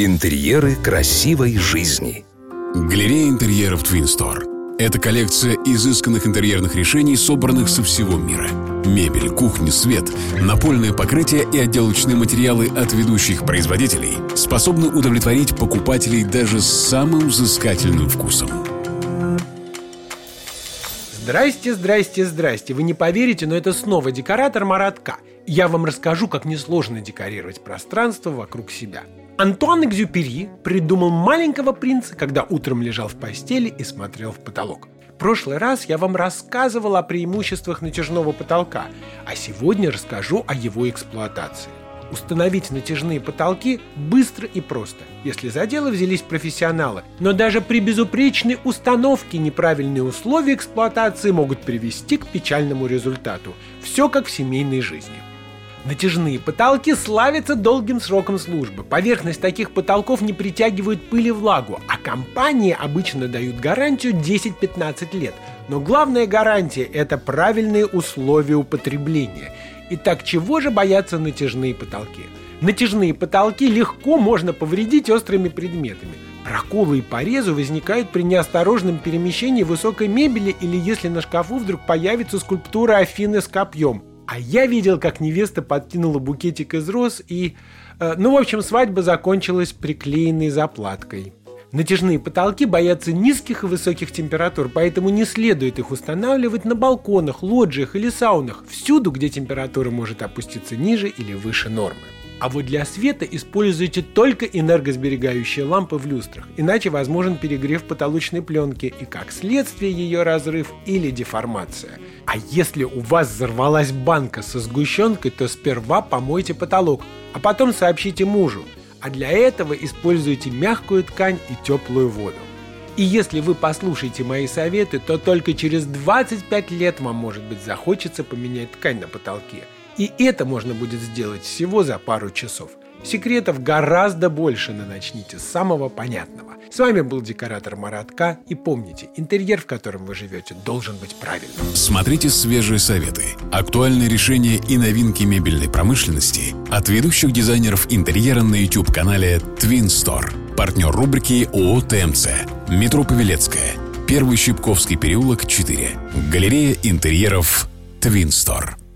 Интерьеры красивой жизни. Галерея интерьеров Twin Store. Это коллекция изысканных интерьерных решений, собранных со всего мира. Мебель, кухня, свет, напольное покрытие и отделочные материалы от ведущих производителей способны удовлетворить покупателей даже с самым взыскательным вкусом. Здрасте, здрасте, здрасте. Вы не поверите, но это снова декоратор Маратка. Я вам расскажу, как несложно декорировать пространство вокруг себя. Антуан Экзюпери придумал маленького принца, когда утром лежал в постели и смотрел в потолок. В прошлый раз я вам рассказывал о преимуществах натяжного потолка, а сегодня расскажу о его эксплуатации. Установить натяжные потолки быстро и просто, если за дело взялись профессионалы. Но даже при безупречной установке неправильные условия эксплуатации могут привести к печальному результату. Все как в семейной жизни. Натяжные потолки славятся долгим сроком службы. Поверхность таких потолков не притягивает пыль и влагу, а компании обычно дают гарантию 10-15 лет. Но главная гарантия – это правильные условия употребления. Итак, чего же боятся натяжные потолки? Натяжные потолки легко можно повредить острыми предметами. Проколы и порезы возникают при неосторожном перемещении высокой мебели или если на шкафу вдруг появится скульптура Афины с копьем. А я видел, как невеста подкинула букетик из роз и... Э, ну, в общем, свадьба закончилась приклеенной заплаткой. Натяжные потолки боятся низких и высоких температур, поэтому не следует их устанавливать на балконах, лоджиях или саунах, всюду, где температура может опуститься ниже или выше нормы. А вот для света используйте только энергосберегающие лампы в люстрах, иначе возможен перегрев потолочной пленки и как следствие ее разрыв или деформация. А если у вас взорвалась банка со сгущенкой, то сперва помойте потолок, а потом сообщите мужу. А для этого используйте мягкую ткань и теплую воду. И если вы послушаете мои советы, то только через 25 лет вам, может быть, захочется поменять ткань на потолке – и это можно будет сделать всего за пару часов. Секретов гораздо больше, но начните с самого понятного. С вами был декоратор Маратка. И помните, интерьер, в котором вы живете, должен быть правильным. Смотрите свежие советы, актуальные решения и новинки мебельной промышленности от ведущих дизайнеров интерьера на YouTube-канале Twin Store. Партнер рубрики ООО ТМЦ. Метро Павелецкая. Первый Щипковский переулок, 4. Галерея интерьеров Twin Store.